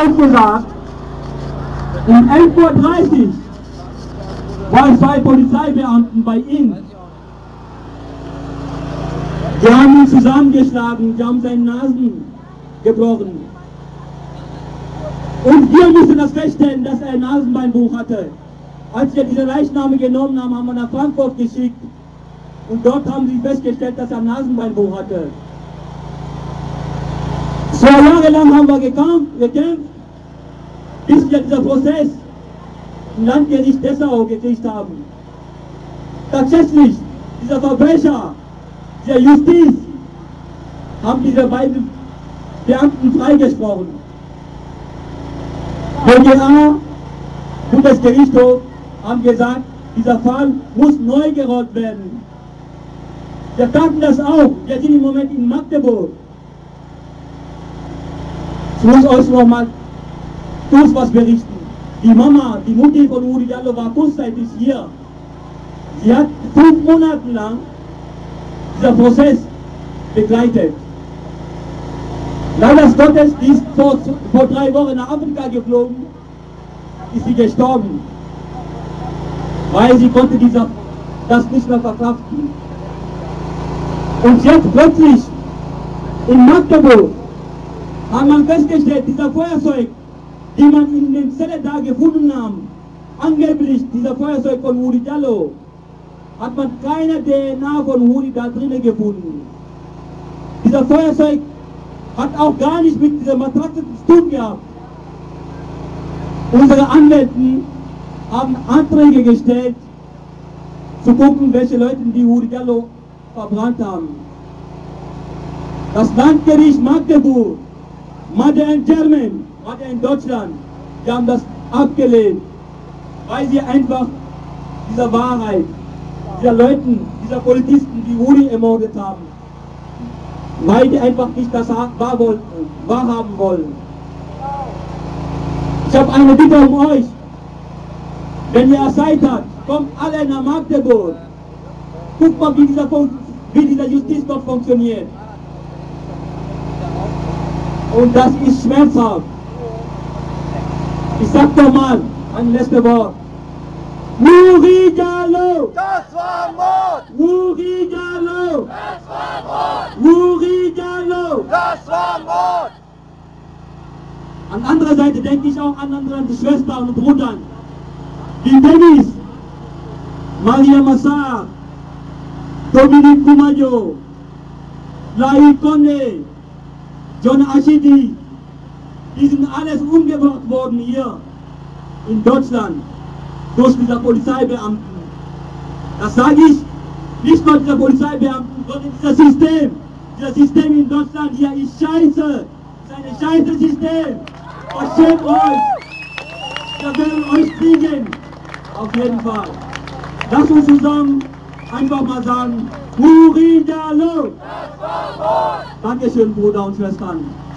auch gesagt, um 11.30 Uhr waren zwei Polizeibeamten bei ihm. Die haben ihn zusammengeschlagen, die haben seine Nasen gebrochen. Und wir mussten das feststellen, dass er ein Nasenbeinbuch hatte. Als wir diese Leichname genommen haben, haben wir nach Frankfurt geschickt. Und dort haben sie festgestellt, dass er ein Nasenbeinbuch hatte. Zwei Jahre lang haben wir gekämpft, gekämpft bis wir dieser Prozess im Landgericht Dessau gekriegt haben. Tatsächlich, dieser Verbrecher, der Justiz, haben diese beiden Beamten freigesprochen. BGA, Bundesgerichtshof, haben gesagt, dieser Fall muss neu gerollt werden. Wir taten das auch. Wir sind im Moment in Magdeburg. Ich muss euch noch mal kurz was berichten. Die Mama, die Mutti von Uri Diallo war kurzzeitig hier. Sie hat fünf Monate lang dieser Prozess begleitet. Leider Gottes, die ist vor, vor drei Wochen nach Afrika geflogen, ist sie gestorben, weil sie konnte dieser, das nicht mehr verkraften. Und jetzt plötzlich in Magdeburg hat man festgestellt, dieser Feuerzeug, die man in den Zelle da gefunden haben, angeblich dieser Feuerzeug von Uri Diallo, hat man keine DNA von Uri da drinnen gefunden. Dieser Feuerzeug hat auch gar nicht mit dieser Matratze zu tun gehabt. Unsere Anwälten haben Anträge gestellt, zu gucken, welche Leute die Uri Diallo verbrannt haben. Das Landgericht Magdeburg, Mother in German, Mother in Deutschland, die haben das abgelehnt, weil sie einfach dieser Wahrheit, dieser Leuten, dieser Polizisten, die Uri ermordet haben, weil die einfach nicht das wahr wollten, wahrhaben wollen. Ich habe eine Bitte um euch, wenn ihr Zeit habt, kommt alle nach Magdeburg, guckt mal, wie dieser, wie dieser Justiz dort funktioniert. Und das ist schmerzhaft. Ich sag doch mal ein letztes Wort. Muri Diallo! Das war Mord! Muri Diallo! Das war Mord! Muri Diallo! Das war Mord! An anderer Seite denke ich auch an andere Schwestern und Brüdern, wie Dennis, Maria Massar, Dominique Kumayo, Lai Konde, John Ashidi, die sind alles umgebracht worden hier in Deutschland durch diese Polizeibeamten. Das sage ich nicht nur dieser Polizeibeamten, sondern dieser System. Dieser System in Deutschland hier ist scheiße. Ist ein scheiße System. Verschämt euch. Wir werden euch kriegen. Auf jeden Fall. Lass uns zusammen einfach mal sagen, Muridalo. Dankeschön, Bruder und Schwestern.